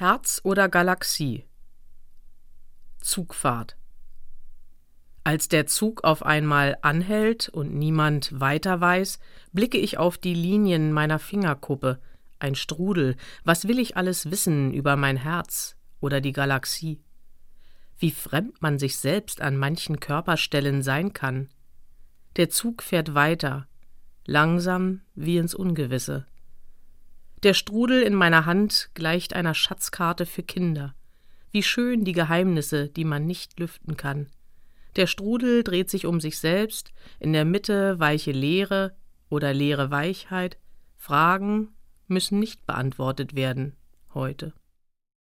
Herz oder Galaxie Zugfahrt Als der Zug auf einmal anhält und niemand weiter weiß, blicke ich auf die Linien meiner Fingerkuppe, ein Strudel, was will ich alles wissen über mein Herz oder die Galaxie? Wie fremd man sich selbst an manchen Körperstellen sein kann. Der Zug fährt weiter, langsam wie ins Ungewisse. Der Strudel in meiner Hand gleicht einer Schatzkarte für Kinder. Wie schön die Geheimnisse, die man nicht lüften kann. Der Strudel dreht sich um sich selbst, in der Mitte weiche Leere oder leere Weichheit. Fragen müssen nicht beantwortet werden heute.